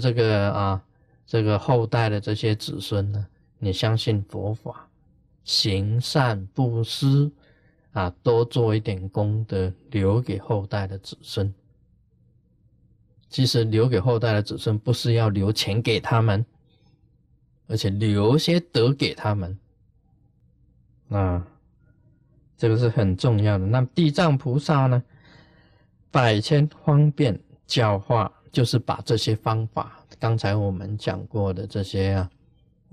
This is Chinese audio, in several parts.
这个啊，这个后代的这些子孙呢，你相信佛法，行善布施啊，多做一点功德，留给后代的子孙。其实留给后代的子孙，不是要留钱给他们，而且留些德给他们。啊，这个是很重要的。那地藏菩萨呢，百千方便教化，就是把这些方法，刚才我们讲过的这些啊，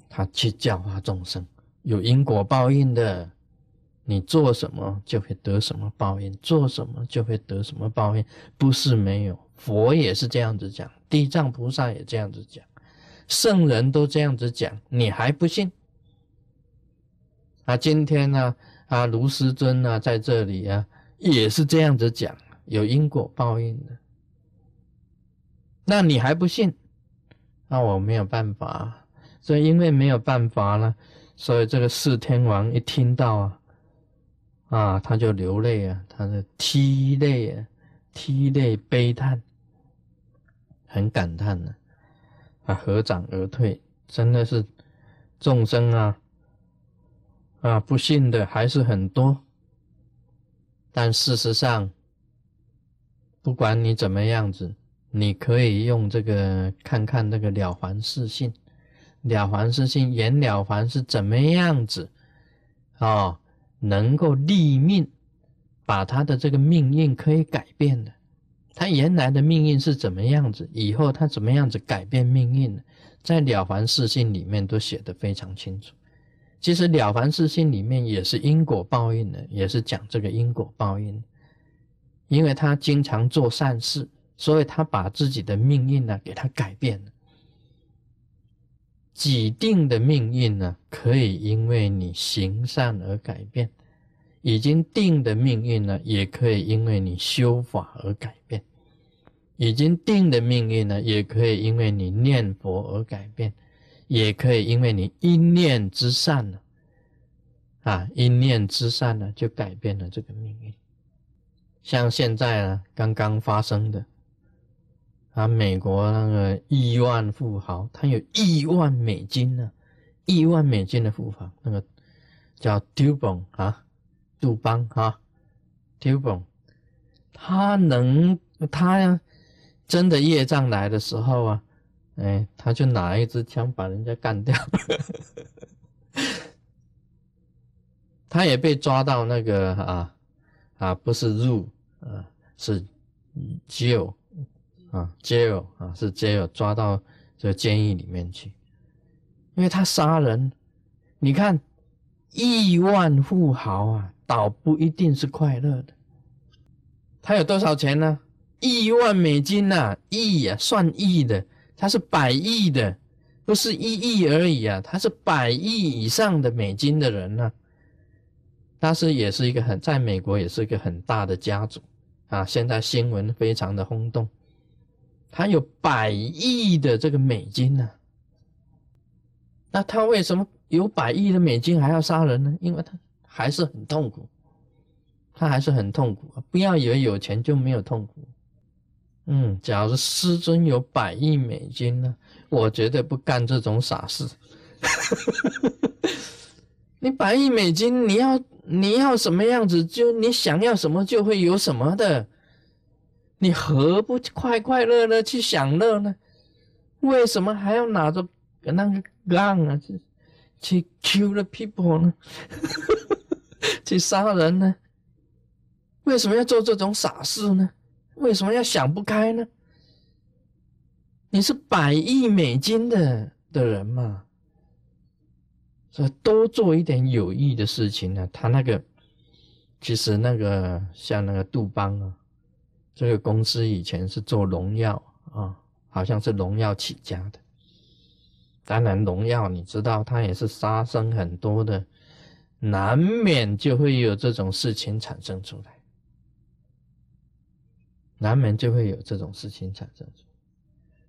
他去教化众生，有因果报应的，你做什么就会得什么报应，做什么就会得什么报应，不是没有。佛也是这样子讲，地藏菩萨也这样子讲，圣人都这样子讲，你还不信？啊，今天呢，啊，卢师尊呢，在这里啊，也是这样子讲，有因果报应的。那你还不信？那我没有办法，所以因为没有办法了，所以这个四天王一听到啊，啊，他就流泪啊，他是涕泪啊，涕泪悲叹。很感叹呢，啊，合掌而退，真的是众生啊，啊，不信的还是很多。但事实上，不管你怎么样子，你可以用这个看看那个了凡四信，了凡四信演了凡是怎么样子啊，能够立命，把他的这个命运可以改变的。他原来的命运是怎么样子？以后他怎么样子改变命运呢？在《了凡四训》里面都写得非常清楚。其实《了凡四训》里面也是因果报应的，也是讲这个因果报应。因为他经常做善事，所以他把自己的命运呢给他改变了。既定的命运呢，可以因为你行善而改变。已经定的命运呢，也可以因为你修法而改变；已经定的命运呢，也可以因为你念佛而改变，也可以因为你一念之善呢，啊，一念之善呢，就改变了这个命运。像现在呢，刚刚发生的，啊，美国那个亿万富豪，他有亿万美金呢，亿万美金的富豪，那个叫 Dubon 啊。杜邦哈，b o n 他能他呀，真的业障来的时候啊，哎，他就拿一支枪把人家干掉。他也被抓到那个啊啊，不是入啊，是 jail 啊 jail 啊是 jail 抓到这个监狱里面去，因为他杀人，你看亿万富豪啊。倒不一定是快乐的。他有多少钱呢？亿万美金呐，亿呀，算亿的。他是百亿的，不是一亿而已啊，他是百亿以上的美金的人呢。他是也是一个很，在美国也是一个很大的家族啊。现在新闻非常的轰动，他有百亿的这个美金呢。那他为什么有百亿的美金还要杀人呢？因为他。还是很痛苦，他还是很痛苦。不要以为有钱就没有痛苦。嗯，假如师尊有百亿美金呢，我绝对不干这种傻事。你百亿美金，你要你要什么样子，就你想要什么就会有什么的。你何不快快乐乐去享乐呢？为什么还要拿着那个杠啊去去 kill the people 呢？去杀人呢？为什么要做这种傻事呢？为什么要想不开呢？你是百亿美金的的人嘛，所以多做一点有益的事情呢。他那个其实那个像那个杜邦啊，这个公司以前是做农药啊，好像是农药起家的。当然，农药你知道，它也是杀生很多的。难免就会有这种事情产生出来，难免就会有这种事情产生出，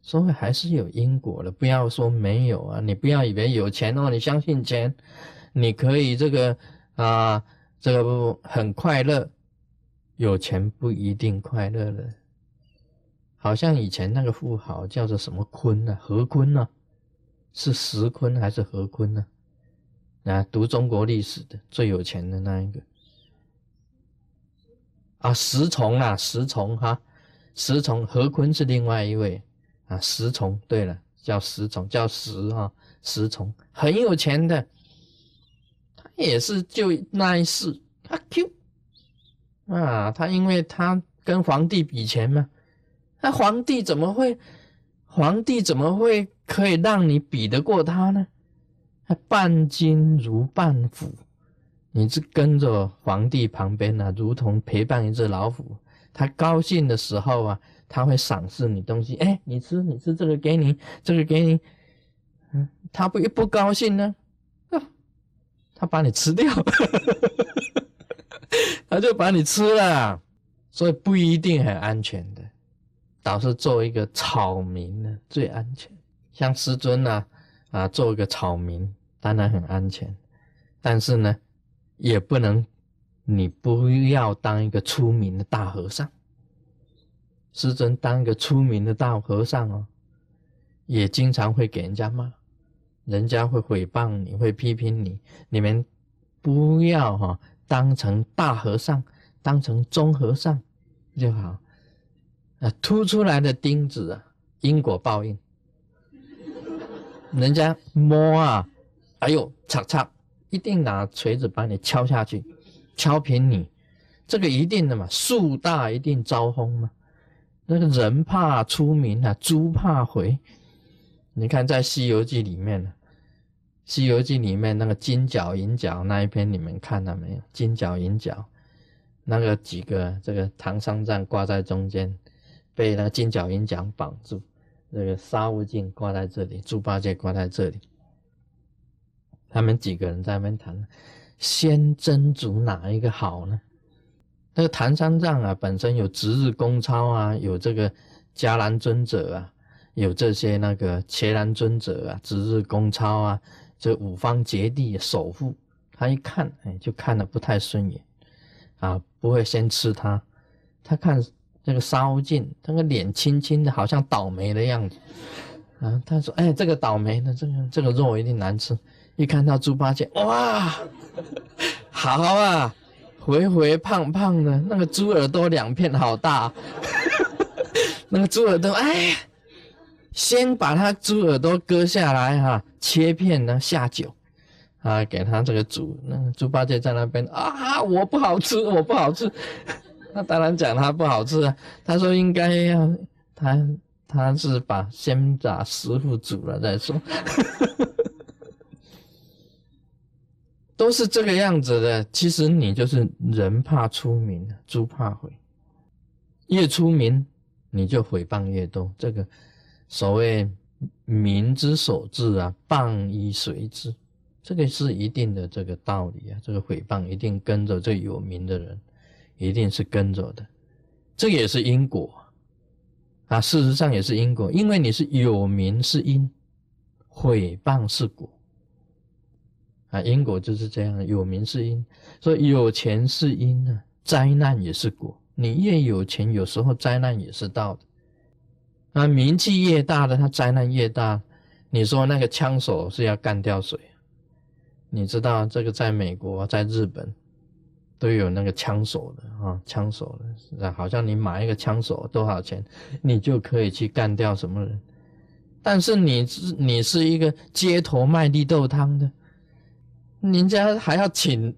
所以还是有因果的。不要说没有啊，你不要以为有钱哦，你相信钱，你可以这个啊，这个不很快乐，有钱不一定快乐的好像以前那个富豪叫做什么坤呢？何坤呢？是石坤还是何坤呢？啊，读中国历史的最有钱的那一个啊，石崇啊，石崇哈，石崇何坤是另外一位啊，石崇对了，叫石崇，叫石哈，石崇很有钱的，他也是就那一世，他 Q 啊，他因为他跟皇帝比钱嘛。那皇帝怎么会？皇帝怎么会可以让你比得过他呢？他半斤如半虎，你是跟着皇帝旁边啊，如同陪伴一只老虎。他高兴的时候啊，他会赏赐你东西。哎，你吃，你吃这个给你，这个给你。嗯，他不一不高兴呢，啊他把你吃掉，他就把你吃了。所以不一定很安全的。倒是做一个草民呢最安全，像师尊呐啊，做一个草民当然很安全，但是呢，也不能你不要当一个出名的大和尚。师尊当一个出名的大和尚哦，也经常会给人家骂，人家会诽谤你，会批评你。你们不要哈当成大和尚，当成中和尚就好。啊，凸出来的钉子啊，因果报应。人家摸啊，哎呦，嚓嚓，一定拿锤子把你敲下去，敲平你。这个一定的嘛，树大一定招风嘛。那个人怕出名啊，猪怕回。你看在《西游记》里面呢，《西游记》里面那个金角银角那一篇，你们看了没有？金角银角，那个几个这个唐三藏挂在中间。被那个金角银角绑住，那个沙悟净挂在这里，猪八戒挂在这里，他们几个人在那边谈，先斟酌哪一个好呢？那个唐三藏啊，本身有值日公操啊，有这个迦兰尊者啊，有这些那个伽蓝尊者啊，值日公操啊，这五方揭谛守护，他一看，哎，就看的不太顺眼，啊，不会先吃他，他看。那个沙悟净，那个脸青青的，好像倒霉的样子啊！他说：“哎，这个倒霉的，这个这个肉一定难吃。”一看到猪八戒，哇，好啊，肥肥胖胖的，那个猪耳朵两片好大，那个猪耳朵，哎，先把他猪耳朵割下来哈，切片呢下酒啊，给他这个煮。那猪八戒在那边啊，我不好吃，我不好吃。他当然讲他不好吃啊，他说应该要他他是把先把师傅煮了再说，都是这个样子的。其实你就是人怕出名，猪怕毁，越出名你就诽谤越多。这个所谓民之所至啊，谤以随之，这个是一定的这个道理啊。这个诽谤一定跟着这有名的人。一定是跟着的，这也是因果啊！事实上也是因果，因为你是有名是因，毁谤是果啊！因果就是这样，有名是因，所以有钱是因呢，灾难也是果。你越有钱，有时候灾难也是到的。那名气越大的，他灾难越大。你说那个枪手是要干掉谁？你知道这个在美国，在日本。都有那个枪手的啊，枪手的，好像你买一个枪手多少钱，你就可以去干掉什么人。但是你你是一个街头卖绿豆汤的，人家还要请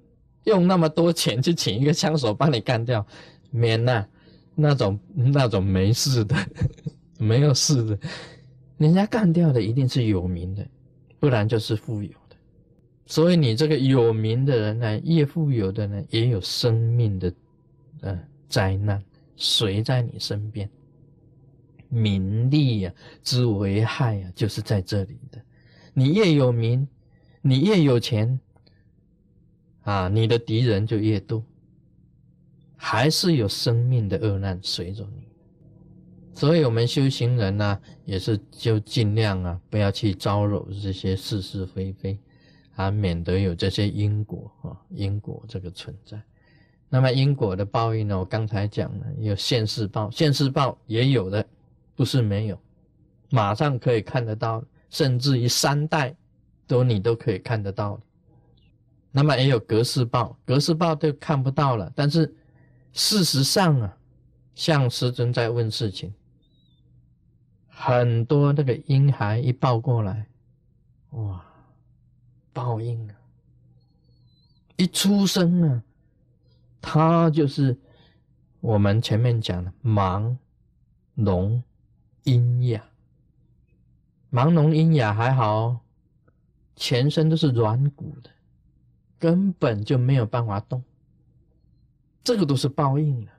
用那么多钱去请一个枪手帮你干掉，免了，那种那种没事的，没有事的，人家干掉的一定是有名的，不然就是富有的。所以你这个有名的人呢，越富有的呢，也有生命的，呃，灾难随在你身边。名利呀之危害呀，就是在这里的。你越有名，你越有钱，啊，你的敌人就越多，还是有生命的恶难随着你。所以我们修行人呢，也是就尽量啊，不要去招惹这些是是非非。啊，免得有这些因果啊，因果这个存在。那么因果的报应呢？我刚才讲了，有现世报，现世报也有的不是没有，马上可以看得到，甚至于三代都你都可以看得到。那么也有格式报，格式报都看不到了。但是事实上啊，像师尊在问事情，很多那个婴孩一抱过来，哇，报应啊！一出生啊，他就是我们前面讲的盲聋。阴哑，盲聋阴哑还好，全身都是软骨的，根本就没有办法动。这个都是报应啊。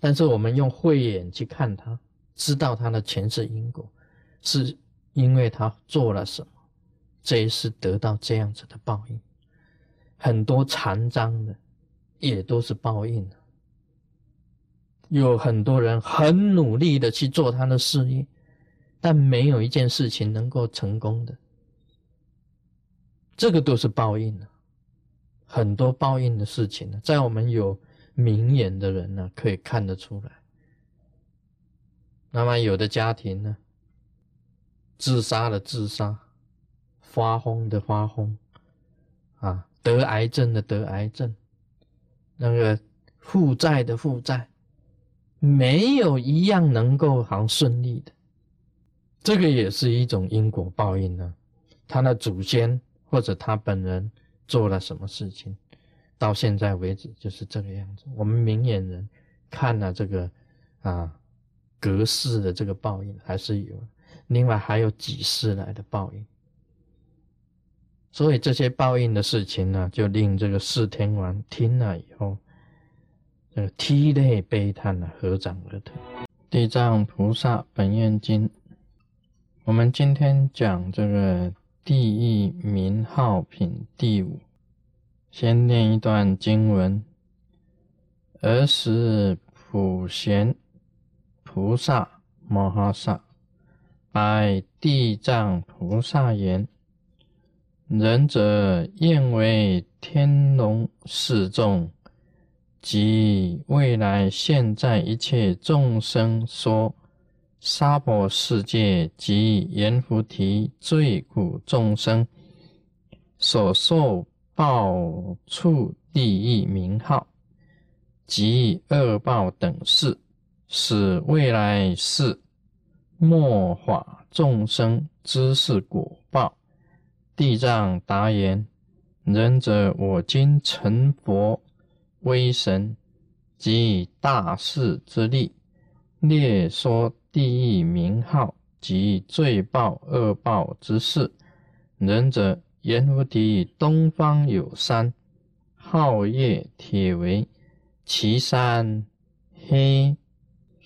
但是我们用慧眼去看他，知道他的前世因果，是因为他做了什么，这一世得到这样子的报应。很多残障的，也都是报应。有很多人很努力的去做他的事业，但没有一件事情能够成功的，这个都是报应啊！很多报应的事情呢，在我们有明眼的人呢，可以看得出来。那么有的家庭呢，自杀的自杀，发疯的发疯，啊，得癌症的得癌症，那个负债的负债。没有一样能够行顺利的，这个也是一种因果报应呢。他的祖先或者他本人做了什么事情，到现在为止就是这个样子。我们明眼人看了这个啊，隔世的这个报应还是有，另外还有几世来的报应。所以这些报应的事情呢，就令这个四天王听了以后。这个，涕泪悲叹的合掌而退。地藏菩萨本愿经，我们今天讲这个地狱名号品第五。先念一段经文：尔时普贤菩萨摩诃萨拜地藏菩萨言：“仁者愿为天龙四众。”即未来现在一切众生说娑婆世界及阎浮提罪苦众生所受报处地狱名号及恶报等事，使未来世末法众生知是果报。地藏答言：仁者，我今成佛。威神及大士之力，列说地狱名号及罪报恶报之事。仁者，阎浮提东方有山，号业铁围，其山黑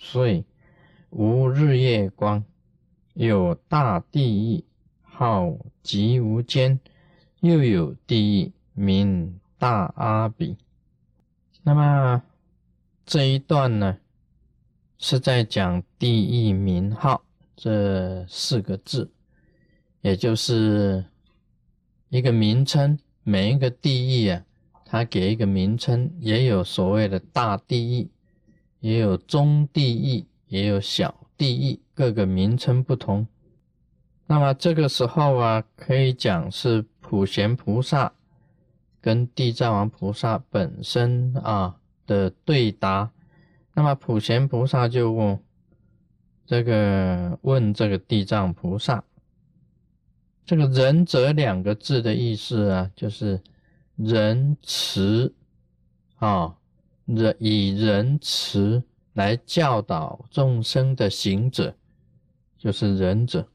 邃，无日月光。有大地狱，号极无间，又有地狱名大阿比。那么这一段呢，是在讲地狱名号这四个字，也就是一个名称。每一个地狱啊，它给一个名称，也有所谓的大地狱，也有中地狱，也有小地狱，各个名称不同。那么这个时候啊，可以讲是普贤菩萨。跟地藏王菩萨本身啊的对答，那么普贤菩萨就问这个问这个地藏菩萨，这个仁者两个字的意思啊，就是仁慈啊，仁以仁慈来教导众生的行者，就是仁者。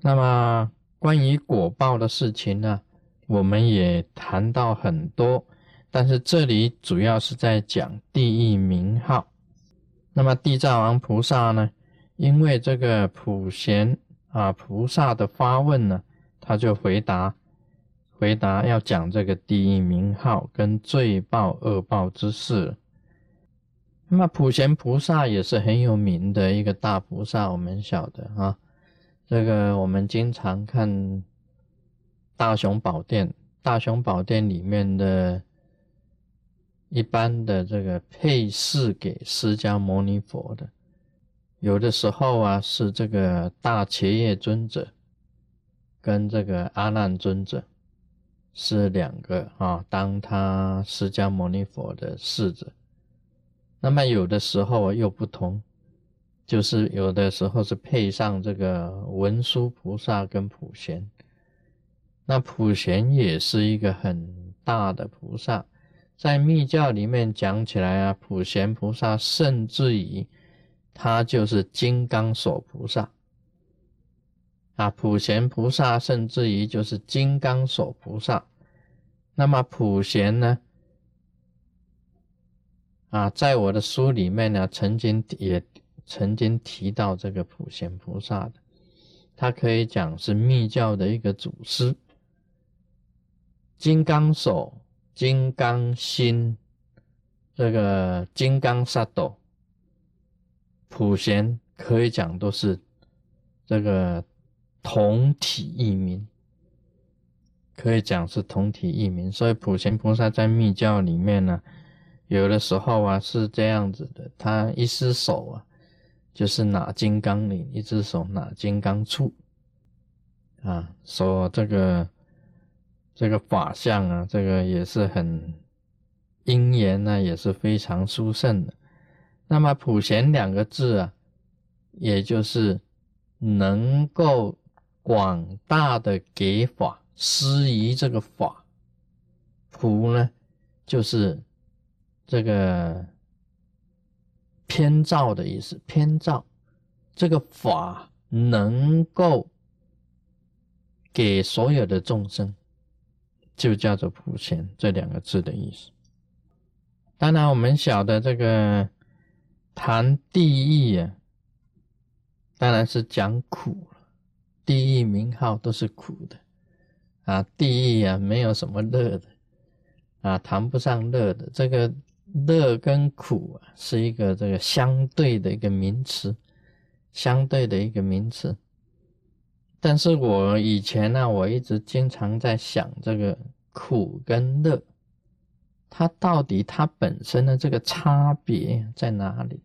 那么关于果报的事情呢？我们也谈到很多，但是这里主要是在讲地狱名号。那么地藏王菩萨呢？因为这个普贤啊菩萨的发问呢，他就回答回答要讲这个第一名号跟罪报恶报之事。那么普贤菩萨也是很有名的一个大菩萨，我们晓得啊，这个我们经常看。大雄宝殿，大雄宝殿里面的一般的这个配饰给释迦牟尼佛的，有的时候啊，是这个大切叶尊者跟这个阿难尊者是两个啊，当他释迦牟尼佛的侍者。那么有的时候又不同，就是有的时候是配上这个文殊菩萨跟普贤。那普贤也是一个很大的菩萨，在密教里面讲起来啊，普贤菩萨甚至于他就是金刚手菩萨啊，普贤菩萨甚至于就是金刚手菩萨。那么普贤呢，啊，在我的书里面呢，曾经也曾经提到这个普贤菩萨的，他可以讲是密教的一个祖师。金刚手、金刚心，这个金刚萨埵、普贤，可以讲都是这个同体异名，可以讲是同体异名。所以普贤菩萨在密教里面呢，有的时候啊是这样子的，他一只手啊就是拿金刚铃，一只手拿金刚杵，啊，说这个。这个法相啊，这个也是很因缘呢，也是非常殊胜的。那么普贤两个字啊，也就是能够广大的给法施于这个法。普呢，就是这个偏照的意思，偏照这个法能够给所有的众生。就叫做普贤这两个字的意思。当然，我们晓得这个谈地狱啊，当然是讲苦。地狱名号都是苦的啊，地狱啊没有什么乐的啊，谈不上乐的。这个乐跟苦啊，是一个这个相对的一个名词，相对的一个名词。但是我以前呢，我一直经常在想这个苦跟乐，它到底它本身的这个差别在哪里？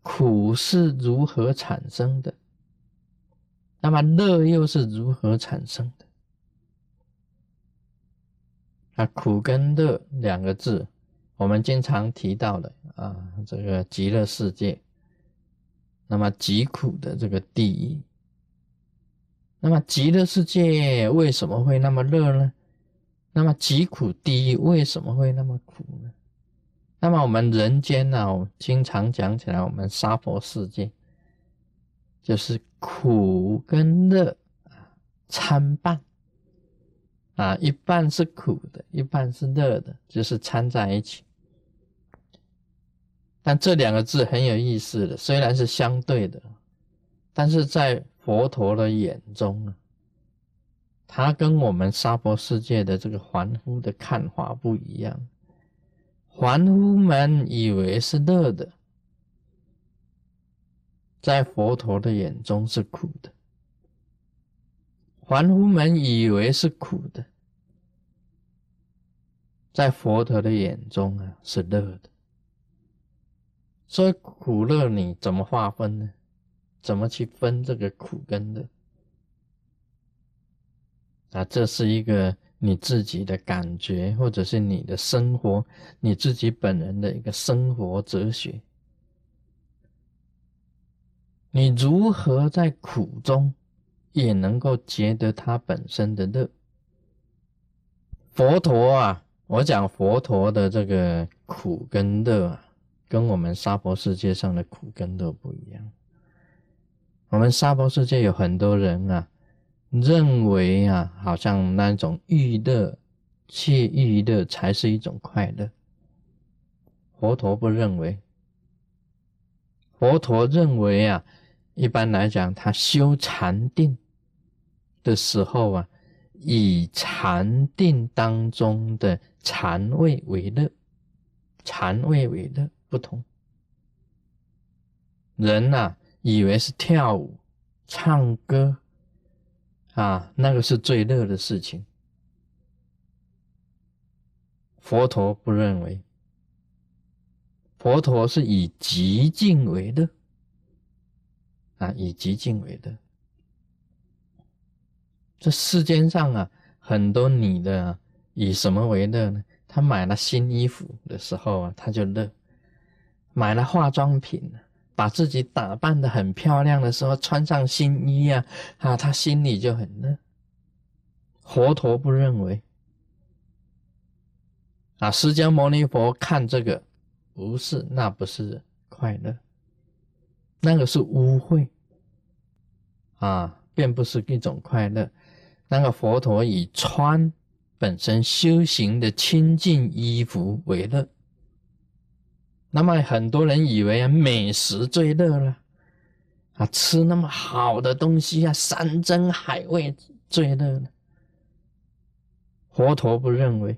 苦是如何产生的？那么乐又是如何产生的？啊，苦跟乐两个字，我们经常提到的啊，这个极乐世界，那么极苦的这个地狱。那么极乐世界为什么会那么热呢？那么极苦地狱为什么会那么苦呢？那么我们人间呢，经常讲起来，我们娑婆世界就是苦跟乐啊参半啊，一半是苦的，一半是乐的，就是掺在一起。但这两个字很有意思的，虽然是相对的，但是在。佛陀的眼中啊，他跟我们娑婆世界的这个凡夫的看法不一样。凡夫们以为是乐的，在佛陀的眼中是苦的；凡夫们以为是苦的，在佛陀的眼中啊是乐的。所以苦乐你怎么划分呢？怎么去分这个苦跟乐？啊，这是一个你自己的感觉，或者是你的生活，你自己本人的一个生活哲学。你如何在苦中也能够觉得它本身的乐？佛陀啊，我讲佛陀的这个苦跟乐啊，跟我们娑婆世界上的苦跟乐不一样。我们娑婆世界有很多人啊，认为啊，好像那种欲乐、切欲乐才是一种快乐。佛陀不认为，佛陀认为啊，一般来讲，他修禅定的时候啊，以禅定当中的禅味为乐，禅味为乐不同。人呐。以为是跳舞、唱歌啊，那个是最乐的事情。佛陀不认为，佛陀是以极静为乐，啊，以极静为乐。这世间上啊，很多女的以什么为乐呢？她买了新衣服的时候啊，她就乐；买了化妆品，把自己打扮的很漂亮的时候，穿上新衣啊，啊，她心里就很乐。佛陀不认为。啊，释迦牟尼佛看这个，不是，那不是快乐，那个是污秽，啊，并不是一种快乐。那个佛陀以穿本身修行的清净衣服为乐。那么很多人以为啊，美食最乐了，啊，吃那么好的东西啊，山珍海味最乐了。佛陀不认为。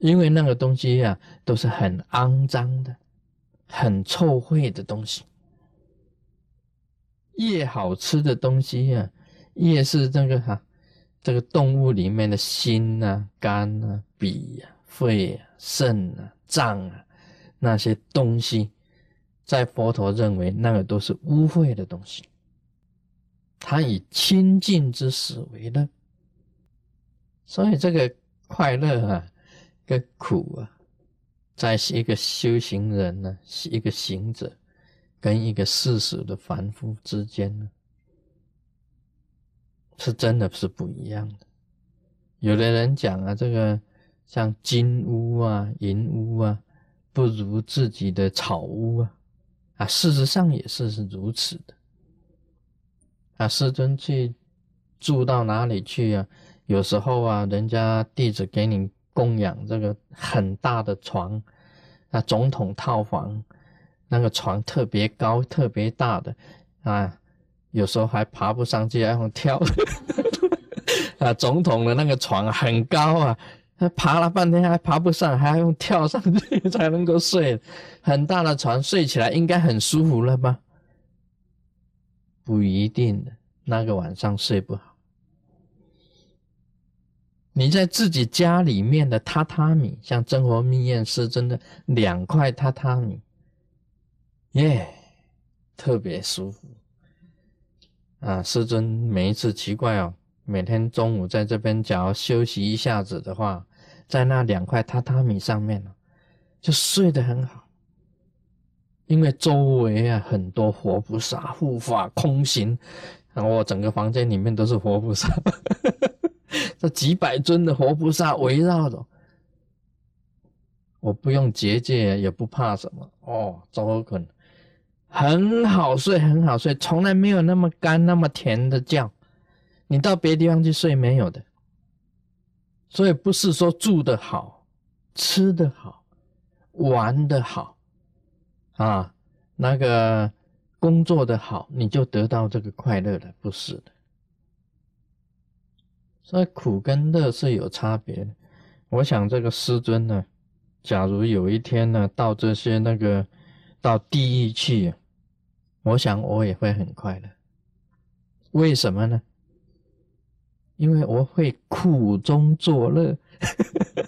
因为那个东西呀，都是很肮脏的、很臭秽的东西。越好吃的东西呀，越是这个哈，这个动物里面的心啊、肝啊、脾啊、肺啊、肾啊、脏啊那些东西，在佛陀认为那个都是污秽的东西。他以清净之死为乐，所以这个快乐啊。个苦啊，在一个修行人呢，是一个行者，跟一个世俗的凡夫之间呢，是真的是不一样的。有的人讲啊，这个像金屋啊、银屋啊，不如自己的草屋啊，啊，事实上也是是如此的。啊，师尊去住到哪里去啊？有时候啊，人家弟子给你。供养这个很大的床，啊，总统套房，那个床特别高、特别大的，啊，有时候还爬不上去，要用跳。啊，总统的那个床很高啊，他爬了半天还爬不上，还要用跳上去才能够睡。很大的床睡起来应该很舒服了吧？不一定的，那个晚上睡不好。你在自己家里面的榻榻米，像真佛密院师真的两块榻榻米，耶，特别舒服。啊，师尊每一次奇怪哦，每天中午在这边只要休息一下子的话，在那两块榻榻米上面呢，就睡得很好，因为周围啊很多活菩萨护法空行，然后整个房间里面都是活菩萨。这几百尊的活菩萨围绕着，我不用结界，也不怕什么哦。周可能很好睡，很好睡，从来没有那么干、那么甜的觉。你到别地方去睡没有的。所以不是说住的好、吃的好、玩的好啊，那个工作的好，你就得到这个快乐了，不是的。所以苦跟乐是有差别的。我想这个师尊呢，假如有一天呢，到这些那个到地狱去，我想我也会很快乐。为什么呢？因为我会苦中作乐，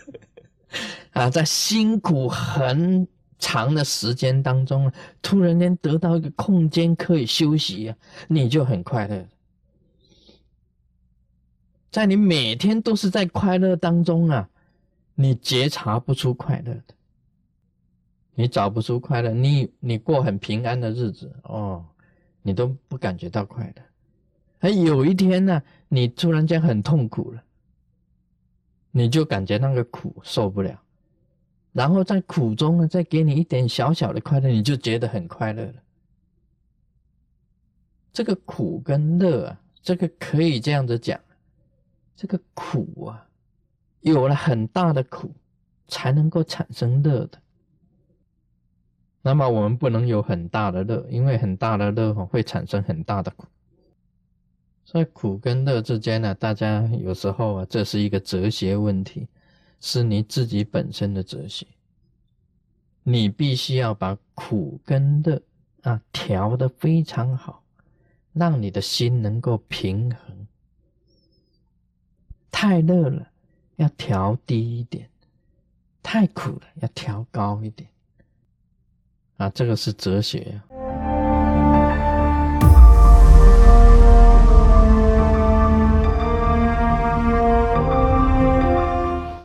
啊，在辛苦很长的时间当中，突然间得到一个空间可以休息，你就很快乐。在你每天都是在快乐当中啊，你觉察不出快乐的，你找不出快乐，你你过很平安的日子哦，你都不感觉到快乐。而，有一天呢，你突然间很痛苦了，你就感觉那个苦受不了，然后在苦中呢，再给你一点小小的快乐，你就觉得很快乐了。这个苦跟乐啊，这个可以这样子讲。这个苦啊，有了很大的苦，才能够产生乐的。那么我们不能有很大的乐，因为很大的乐会产生很大的苦。所以苦跟乐之间呢，大家有时候啊，这是一个哲学问题，是你自己本身的哲学。你必须要把苦跟乐啊调的非常好，让你的心能够平衡。太热了，要调低一点；太苦了，要调高一点。啊，这个是哲学。